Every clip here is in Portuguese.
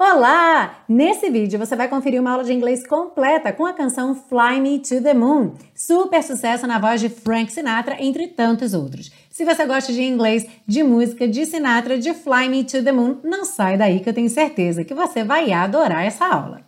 Olá! Nesse vídeo você vai conferir uma aula de inglês completa com a canção Fly Me to the Moon, super sucesso na voz de Frank Sinatra, entre tantos outros. Se você gosta de inglês, de música, de Sinatra, de Fly Me to the Moon, não sai daí que eu tenho certeza que você vai adorar essa aula.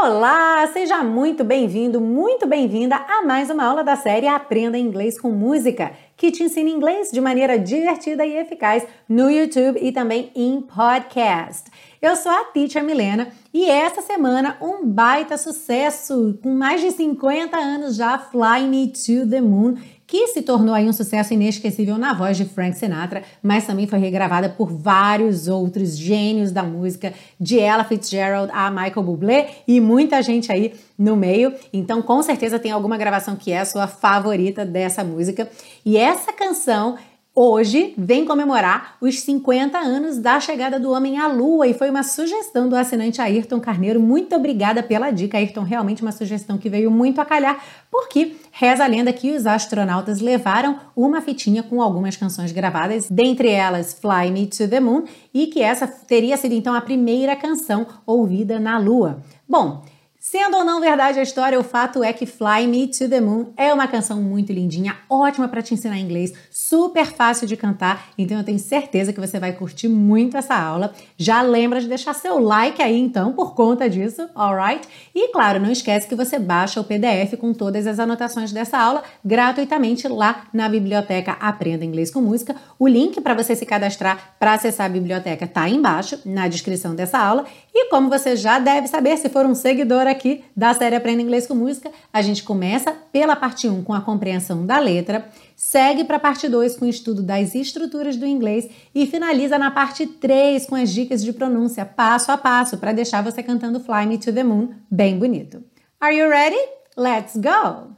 Olá, seja muito bem-vindo, muito bem-vinda a mais uma aula da série Aprenda Inglês com Música, que te ensina inglês de maneira divertida e eficaz no YouTube e também em podcast. Eu sou a Teacher Milena e essa semana um baita sucesso, com mais de 50 anos já, Fly Me to the Moon, que se tornou aí um sucesso inesquecível na voz de Frank Sinatra, mas também foi regravada por vários outros gênios da música, de Ella Fitzgerald a Michael Bublé e muita gente aí no meio. Então, com certeza tem alguma gravação que é a sua favorita dessa música. E essa canção hoje vem comemorar os 50 anos da chegada do homem à Lua e foi uma sugestão do assinante Ayrton Carneiro. Muito obrigada pela dica, Ayrton. Realmente uma sugestão que veio muito a calhar, porque reza a lenda que os astronautas levaram uma fitinha com algumas canções gravadas, dentre elas Fly Me to the Moon, e que essa teria sido então a primeira canção ouvida na Lua. Bom, Sendo ou não verdade a história, o fato é que Fly Me to the Moon é uma canção muito lindinha, ótima para te ensinar inglês, super fácil de cantar, então eu tenho certeza que você vai curtir muito essa aula. Já lembra de deixar seu like aí então por conta disso, alright? E claro, não esquece que você baixa o PDF com todas as anotações dessa aula gratuitamente lá na biblioteca Aprenda Inglês com Música. O link para você se cadastrar para acessar a biblioteca está aí embaixo na descrição dessa aula. E como você já deve saber, se for um seguidor aqui aqui da série Aprenda Inglês com Música. A gente começa pela parte 1 com a compreensão da letra, segue para a parte 2 com o estudo das estruturas do inglês e finaliza na parte 3 com as dicas de pronúncia passo a passo para deixar você cantando Fly Me to the Moon bem bonito. Are you ready? Let's go!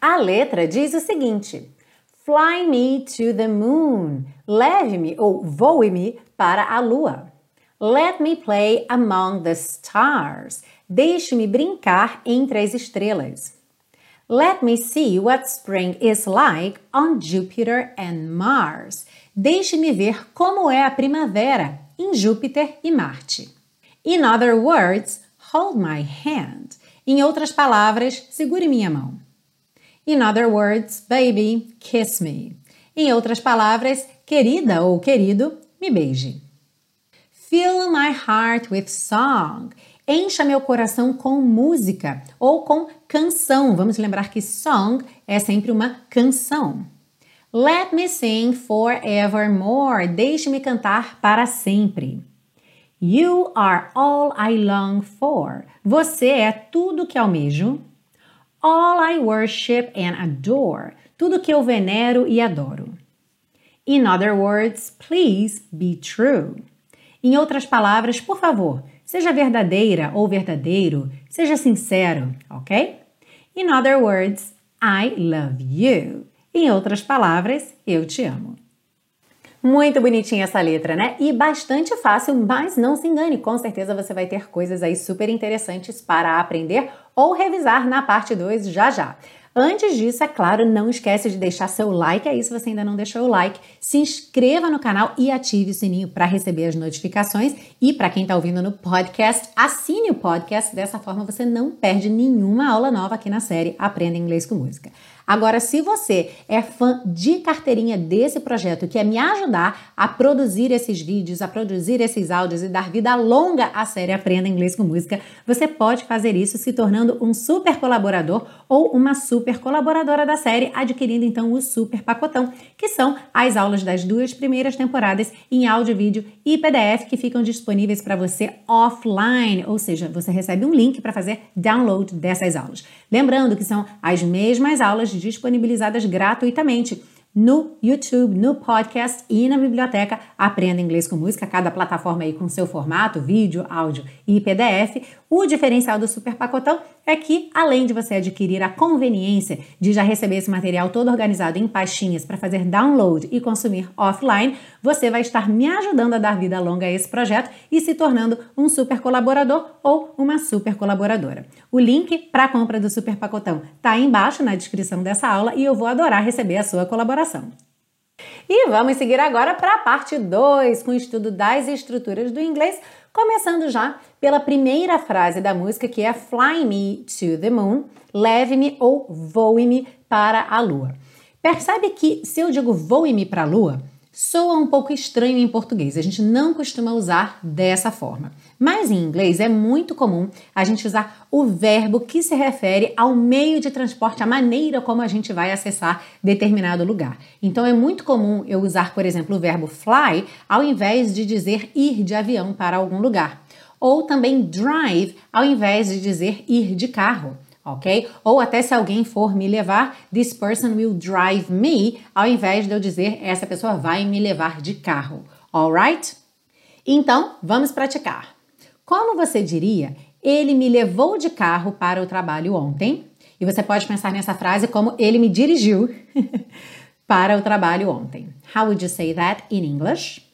A letra diz o seguinte: Fly me to the moon. Leve-me ou voe-me para a lua. Let me play among the stars. Deixe-me brincar entre as estrelas. Let me see what spring is like on Jupiter and Mars. Deixe-me ver como é a primavera em Júpiter e Marte. In other words, hold my hand. Em outras palavras, segure minha mão. In other words, baby, kiss me. Em outras palavras, querida ou querido, me beije. Fill my heart with song. Encha meu coração com música ou com canção. Vamos lembrar que song é sempre uma canção. Let me sing forevermore. Deixe-me cantar para sempre. You are all I long for. Você é tudo que almejo. All I worship and adore. Tudo que eu venero e adoro. In other words, please be true. Em outras palavras, por favor, Seja verdadeira ou verdadeiro, seja sincero, ok? In other words, I love you. Em outras palavras, eu te amo. Muito bonitinha essa letra, né? E bastante fácil, mas não se engane, com certeza você vai ter coisas aí super interessantes para aprender ou revisar na parte 2 já já. Antes disso, é claro, não esquece de deixar seu like aí se você ainda não deixou o like. Se inscreva no canal e ative o sininho para receber as notificações. E para quem está ouvindo no podcast, assine o podcast. Dessa forma você não perde nenhuma aula nova aqui na série Aprenda Inglês com Música. Agora, se você é fã de carteirinha desse projeto, que é me ajudar a produzir esses vídeos, a produzir esses áudios e dar vida longa à série Aprenda Inglês com Música, você pode fazer isso se tornando um super colaborador ou uma super colaboradora da série, adquirindo então o super pacotão, que são as aulas das duas primeiras temporadas em áudio, vídeo e PDF que ficam disponíveis para você offline, ou seja, você recebe um link para fazer download dessas aulas. Lembrando que são as mesmas aulas disponibilizadas gratuitamente no YouTube, no podcast e na biblioteca Aprenda Inglês com Música, cada plataforma aí com seu formato, vídeo, áudio e PDF. O diferencial do super pacotão é que, além de você adquirir a conveniência de já receber esse material todo organizado em pastinhas para fazer download e consumir offline, você vai estar me ajudando a dar vida longa a esse projeto e se tornando um super colaborador ou uma super colaboradora. O link para a compra do super pacotão está aí embaixo na descrição dessa aula e eu vou adorar receber a sua colaboração. E vamos seguir agora para a parte 2, com o estudo das estruturas do inglês, começando já pela primeira frase da música, que é Fly Me to the Moon, leve-me ou voe-me para a lua. Percebe que se eu digo voe-me para a lua, soa um pouco estranho em português. A gente não costuma usar dessa forma. Mas em inglês é muito comum a gente usar o verbo que se refere ao meio de transporte, a maneira como a gente vai acessar determinado lugar. Então é muito comum eu usar, por exemplo, o verbo fly ao invés de dizer ir de avião para algum lugar. Ou também drive ao invés de dizer ir de carro ok? Ou até se alguém for me levar, this person will drive me, ao invés de eu dizer essa pessoa vai me levar de carro, alright? Então, vamos praticar. Como você diria, ele me levou de carro para o trabalho ontem? E você pode pensar nessa frase como ele me dirigiu para o trabalho ontem. How would you say that in English?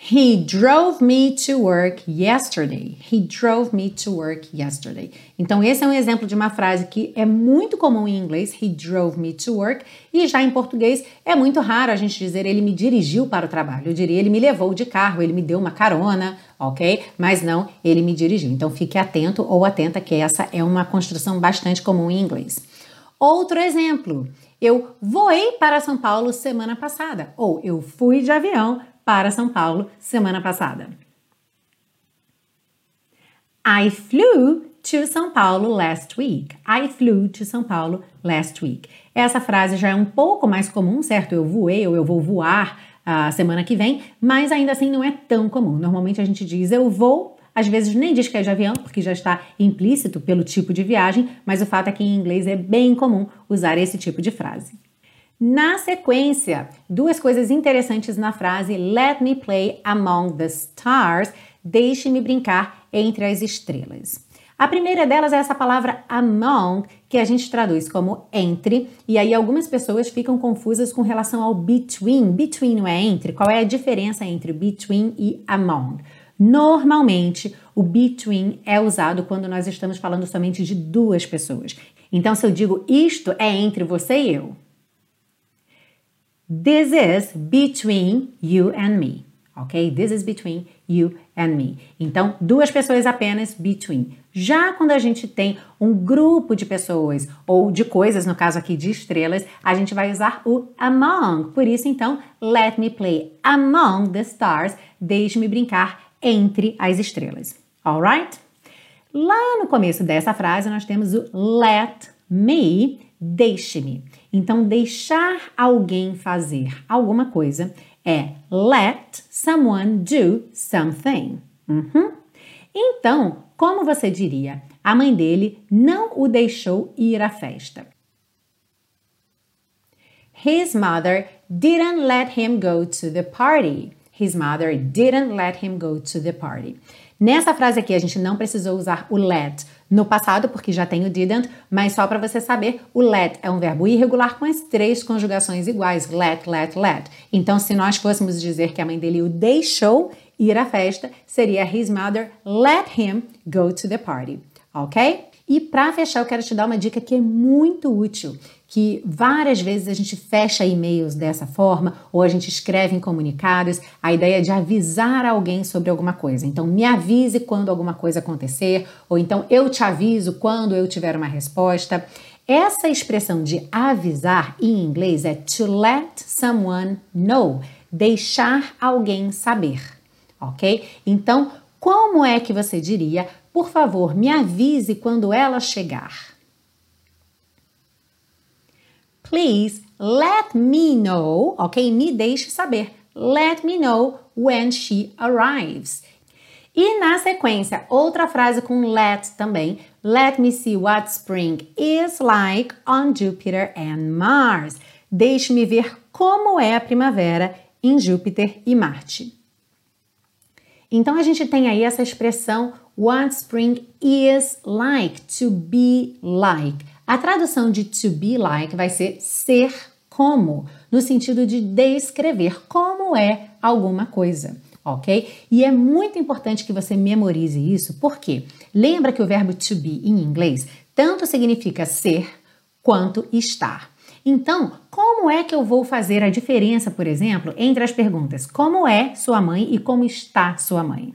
He drove me to work yesterday. He drove me to work yesterday. Então, esse é um exemplo de uma frase que é muito comum em inglês, he drove me to work, e já em português é muito raro a gente dizer ele me dirigiu para o trabalho. Eu diria ele me levou de carro, ele me deu uma carona, ok? Mas não, ele me dirigiu. Então, fique atento ou atenta que essa é uma construção bastante comum em inglês. Outro exemplo, eu voei para São Paulo semana passada, ou eu fui de avião para São Paulo semana passada. I flew to São Paulo last week. I flew to São Paulo last week. Essa frase já é um pouco mais comum, certo? Eu voei ou eu vou voar a semana que vem, mas ainda assim não é tão comum. Normalmente a gente diz eu vou, às vezes nem diz que é de avião, porque já está implícito pelo tipo de viagem, mas o fato é que em inglês é bem comum usar esse tipo de frase. Na sequência, duas coisas interessantes na frase Let me play among the stars. Deixe-me brincar entre as estrelas. A primeira delas é essa palavra among, que a gente traduz como entre, e aí algumas pessoas ficam confusas com relação ao between. Between não é entre? Qual é a diferença entre between e among? Normalmente, o between é usado quando nós estamos falando somente de duas pessoas. Então, se eu digo isto é entre você e eu, This is between you and me. Ok? This is between you and me. Então, duas pessoas apenas, between. Já quando a gente tem um grupo de pessoas ou de coisas, no caso aqui de estrelas, a gente vai usar o among. Por isso, então, let me play among the stars. Deixe-me brincar entre as estrelas. Alright? Lá no começo dessa frase, nós temos o let me, deixe-me. Então, deixar alguém fazer alguma coisa é let someone do something. Uhum. Então, como você diria? A mãe dele não o deixou ir à festa. His mother didn't let him go to the party. His mother didn't let him go to the party. Nessa frase aqui, a gente não precisou usar o let no passado, porque já tem o didn't, mas só para você saber, o let é um verbo irregular com as três conjugações iguais: let, let, let. Então, se nós fôssemos dizer que a mãe dele o deixou ir à festa, seria his mother let him go to the party, ok? E para fechar, eu quero te dar uma dica que é muito útil, que várias vezes a gente fecha e-mails dessa forma ou a gente escreve em comunicados, a ideia de avisar alguém sobre alguma coisa. Então, me avise quando alguma coisa acontecer, ou então eu te aviso quando eu tiver uma resposta. Essa expressão de avisar em inglês é to let someone know, deixar alguém saber, ok? Então, como é que você diria por favor, me avise quando ela chegar. Please let me know, ok? Me deixe saber. Let me know when she arrives. E na sequência, outra frase com let também. Let me see what spring is like on Jupiter and Mars. Deixe-me ver como é a primavera em Júpiter e Marte. Então a gente tem aí essa expressão what spring is like, to be like. A tradução de to be like vai ser ser como, no sentido de descrever como é alguma coisa, ok? E é muito importante que você memorize isso, porque lembra que o verbo to be em inglês tanto significa ser quanto estar. Então, como é que eu vou fazer a diferença, por exemplo, entre as perguntas como é sua mãe e como está sua mãe?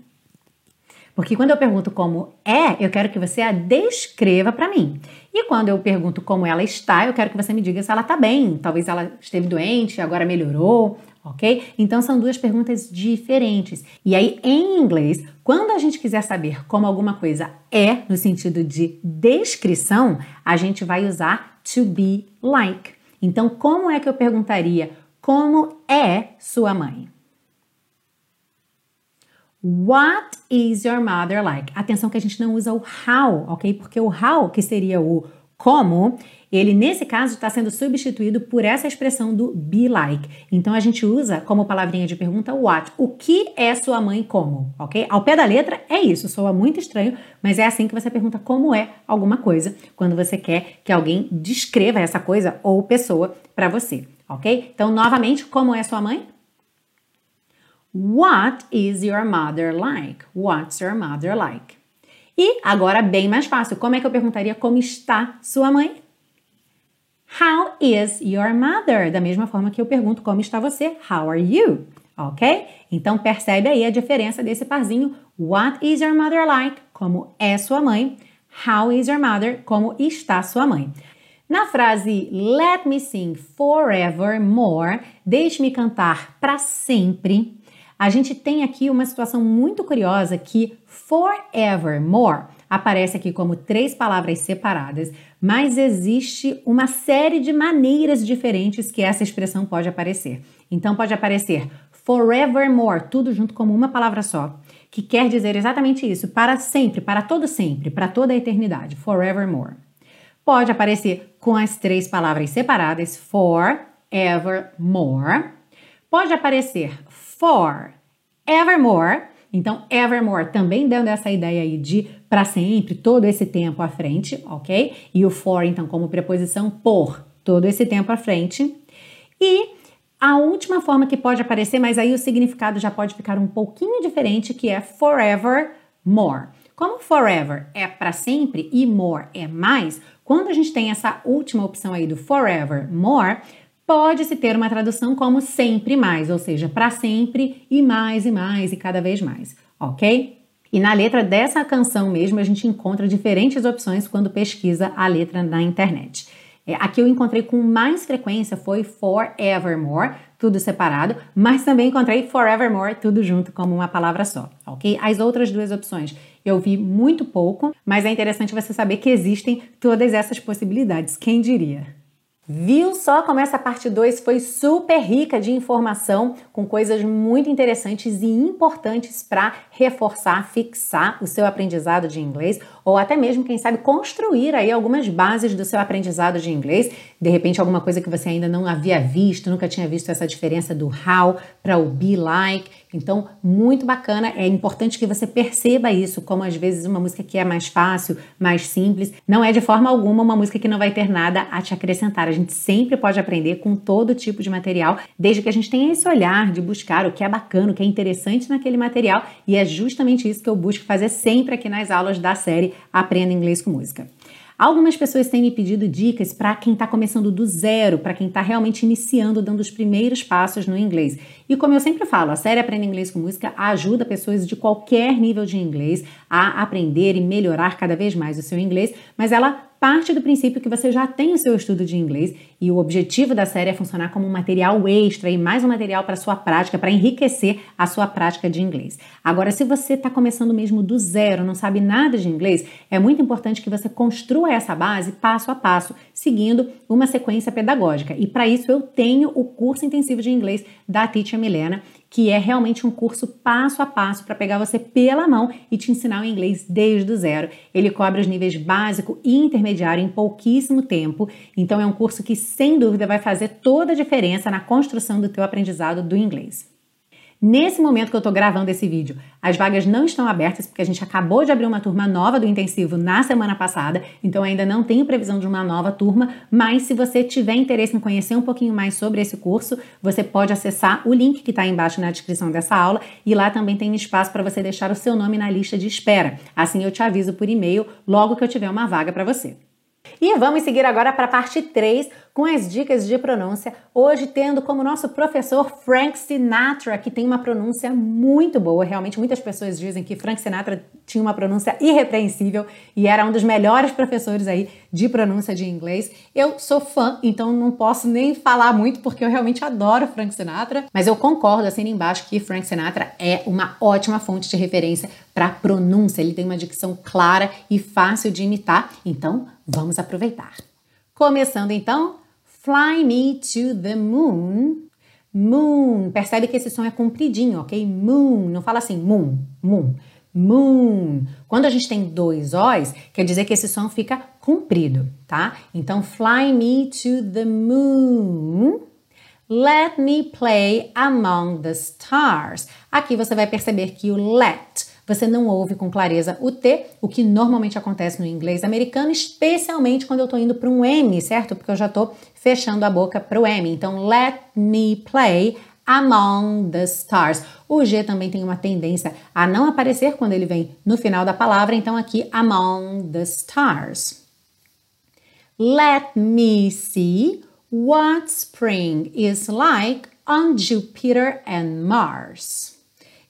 Porque quando eu pergunto como é, eu quero que você a descreva para mim. E quando eu pergunto como ela está, eu quero que você me diga se ela está bem. Talvez ela esteve doente, agora melhorou, ok? Então são duas perguntas diferentes. E aí, em inglês, quando a gente quiser saber como alguma coisa é, no sentido de descrição, a gente vai usar to be like. Então, como é que eu perguntaria como é sua mãe? What is your mother like? Atenção que a gente não usa o how, ok? Porque o how, que seria o como, ele nesse caso está sendo substituído por essa expressão do be like. Então a gente usa como palavrinha de pergunta what. O que é sua mãe como, ok? Ao pé da letra é isso, soa muito estranho, mas é assim que você pergunta como é alguma coisa quando você quer que alguém descreva essa coisa ou pessoa para você, ok? Então novamente, como é sua mãe? What is your mother like? What's your mother like? E agora bem mais fácil, como é que eu perguntaria como está sua mãe? How is your mother? Da mesma forma que eu pergunto como está você? How are you? Ok? Então percebe aí a diferença desse parzinho. What is your mother like? Como é sua mãe? How is your mother? Como está sua mãe? Na frase Let me sing forevermore, deixe-me cantar para sempre a gente tem aqui uma situação muito curiosa que forevermore aparece aqui como três palavras separadas, mas existe uma série de maneiras diferentes que essa expressão pode aparecer. Então pode aparecer forevermore, tudo junto como uma palavra só, que quer dizer exatamente isso, para sempre, para todo sempre, para toda a eternidade, forevermore. Pode aparecer com as três palavras separadas, forevermore. Pode aparecer for evermore. Então, evermore também dando essa ideia aí de para sempre, todo esse tempo à frente, ok? E o for, então, como preposição por todo esse tempo à frente. E a última forma que pode aparecer, mas aí o significado já pode ficar um pouquinho diferente, que é forevermore. Como forever é para sempre e more é mais, quando a gente tem essa última opção aí do forevermore, Pode-se ter uma tradução como sempre mais, ou seja, para sempre e mais e mais e cada vez mais, ok? E na letra dessa canção mesmo a gente encontra diferentes opções quando pesquisa a letra na internet. É, aqui eu encontrei com mais frequência foi Forevermore, tudo separado, mas também encontrei Forevermore, tudo junto como uma palavra só, ok? As outras duas opções eu vi muito pouco, mas é interessante você saber que existem todas essas possibilidades, quem diria? Viu só como essa parte 2 foi super rica de informação, com coisas muito interessantes e importantes para reforçar, fixar o seu aprendizado de inglês, ou até mesmo, quem sabe, construir aí algumas bases do seu aprendizado de inglês. De repente, alguma coisa que você ainda não havia visto, nunca tinha visto essa diferença do how para o be like. Então, muito bacana. É importante que você perceba isso, como às vezes uma música que é mais fácil, mais simples, não é de forma alguma uma música que não vai ter nada a te acrescentar. Gente sempre pode aprender com todo tipo de material, desde que a gente tenha esse olhar de buscar o que é bacana, o que é interessante naquele material, e é justamente isso que eu busco fazer sempre aqui nas aulas da série Aprenda Inglês com Música. Algumas pessoas têm me pedido dicas para quem está começando do zero, para quem está realmente iniciando, dando os primeiros passos no inglês. E como eu sempre falo, a série Aprenda Inglês com Música ajuda pessoas de qualquer nível de inglês a aprender e melhorar cada vez mais o seu inglês, mas ela parte do princípio que você já tem o seu estudo de inglês e o objetivo da série é funcionar como um material extra e mais um material para sua prática, para enriquecer a sua prática de inglês. Agora, se você está começando mesmo do zero, não sabe nada de inglês, é muito importante que você construa essa base passo a passo, seguindo uma sequência pedagógica. E para isso eu tenho o curso intensivo de inglês da Teacher Milena que é realmente um curso passo a passo para pegar você pela mão e te ensinar o inglês desde o zero. Ele cobre os níveis básico e intermediário em pouquíssimo tempo, então é um curso que sem dúvida vai fazer toda a diferença na construção do teu aprendizado do inglês. Nesse momento que eu estou gravando esse vídeo, as vagas não estão abertas porque a gente acabou de abrir uma turma nova do intensivo na semana passada, então ainda não tenho previsão de uma nova turma, mas se você tiver interesse em conhecer um pouquinho mais sobre esse curso, você pode acessar o link que está embaixo na descrição dessa aula e lá também tem espaço para você deixar o seu nome na lista de espera. Assim eu te aviso por e-mail logo que eu tiver uma vaga para você. E vamos seguir agora para a parte 3 com as dicas de pronúncia. Hoje tendo como nosso professor Frank Sinatra, que tem uma pronúncia muito boa. Realmente muitas pessoas dizem que Frank Sinatra tinha uma pronúncia irrepreensível e era um dos melhores professores aí de pronúncia de inglês. Eu sou fã, então não posso nem falar muito porque eu realmente adoro Frank Sinatra, mas eu concordo assim embaixo que Frank Sinatra é uma ótima fonte de referência para pronúncia. Ele tem uma dicção clara e fácil de imitar. Então, vamos aproveitar. Começando então, Fly me to the moon. Moon. Percebe que esse som é compridinho, ok? Moon. Não fala assim moon, moon moon. Quando a gente tem dois O's, quer dizer que esse som fica comprido, tá? Então, fly me to the moon. Let me play among the stars. Aqui você vai perceber que o let você não ouve com clareza o T, o que normalmente acontece no inglês americano, especialmente quando eu estou indo para um M, certo? Porque eu já estou fechando a boca para o M. Então, let me play among the stars. O G também tem uma tendência a não aparecer quando ele vem no final da palavra, então aqui among the stars. Let me see what spring is like on Jupiter and Mars.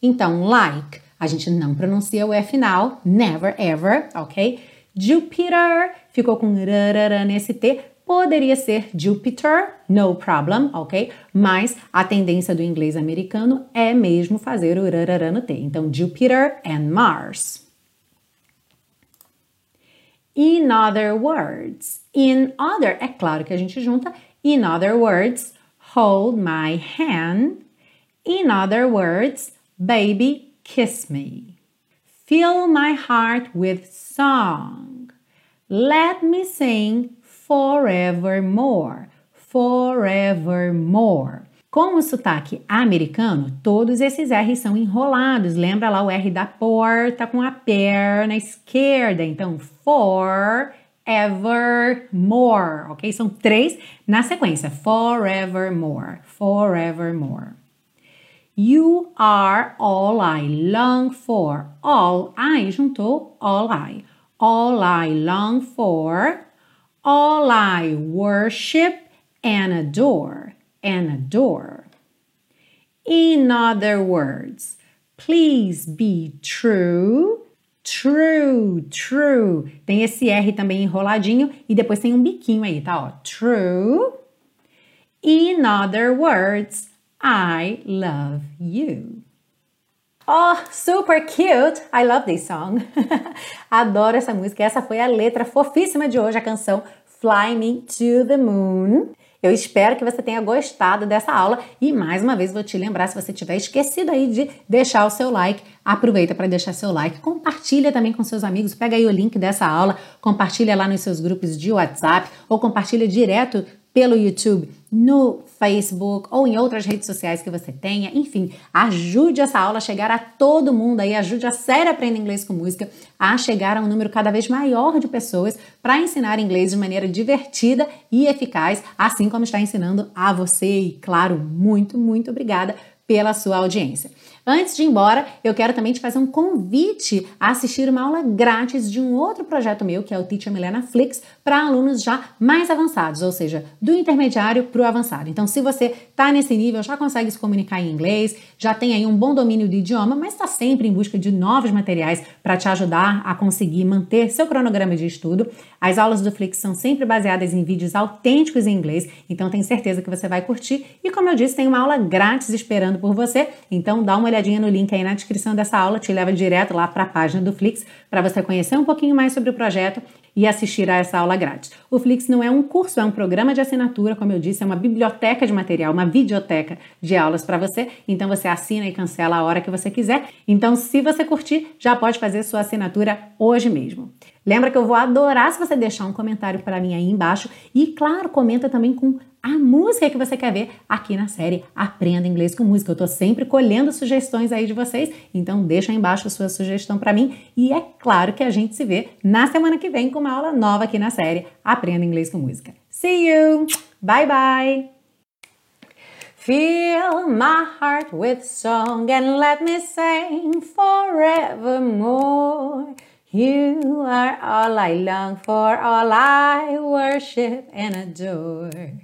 Então, like, a gente não pronuncia o E final, never ever, ok? Jupiter ficou com rarara nesse T, Poderia ser Jupiter, no problem, ok? Mas a tendência do inglês americano é mesmo fazer o rarará no T. Então, Jupiter and Mars. In other words. In other, é claro que a gente junta. In other words, hold my hand. In other words, baby, kiss me. Fill my heart with song. Let me sing forevermore. Forevermore. Com o sotaque americano, todos esses R's são enrolados. Lembra lá o R da porta com a perna esquerda. Então, forevermore, ok? São três na sequência. Forevermore, forevermore. You are all I long for. All I juntou all I. All I long for all I worship and adore, and adore. In other words, please be true, true, true. Tem esse R também enroladinho e depois tem um biquinho aí, tá? Ó, true. In other words, I love you. Oh, super cute! I love this song. Adoro essa música. Essa foi a letra fofíssima de hoje, a canção Fly Me to the Moon. Eu espero que você tenha gostado dessa aula e mais uma vez vou te lembrar se você tiver esquecido aí de deixar o seu like, aproveita para deixar seu like, compartilha também com seus amigos, pega aí o link dessa aula, compartilha lá nos seus grupos de WhatsApp ou compartilha direto pelo YouTube, no Facebook ou em outras redes sociais que você tenha. Enfim, ajude essa aula a chegar a todo mundo aí, ajude a série Aprenda Inglês com Música a chegar a um número cada vez maior de pessoas para ensinar inglês de maneira divertida e eficaz, assim como está ensinando a você. E claro, muito, muito obrigada pela sua audiência. Antes de ir embora, eu quero também te fazer um convite a assistir uma aula grátis de um outro projeto meu, que é o Teacher Milena Flix, para alunos já mais avançados, ou seja, do intermediário para o avançado. Então, se você está nesse nível, já consegue se comunicar em inglês, já tem aí um bom domínio do idioma, mas está sempre em busca de novos materiais para te ajudar a conseguir manter seu cronograma de estudo, as aulas do Flix são sempre baseadas em vídeos autênticos em inglês, então tenho certeza que você vai curtir. E como eu disse, tem uma aula grátis esperando por você, então dá uma olhadinha no link aí na descrição dessa aula, te leva direto lá para a página do Flix para você conhecer um pouquinho mais sobre o projeto e assistir a essa aula grátis. O Flix não é um curso, é um programa de assinatura, como eu disse, é uma biblioteca de material, uma videoteca de aulas para você. Então você assina e cancela a hora que você quiser. Então, se você curtir, já pode fazer sua assinatura hoje mesmo. Lembra que eu vou adorar se você deixar um comentário para mim aí embaixo e, claro, comenta também com a música que você quer ver aqui na série Aprenda Inglês com Música. Eu estou sempre colhendo sugestões aí de vocês, então deixa aí embaixo a sua sugestão para mim e é claro que a gente se vê na semana que vem com uma aula nova aqui na série Aprenda Inglês com Música. See you! Bye bye! Fill my heart with song and let me sing forevermore. You are all I long for, all I worship and adore.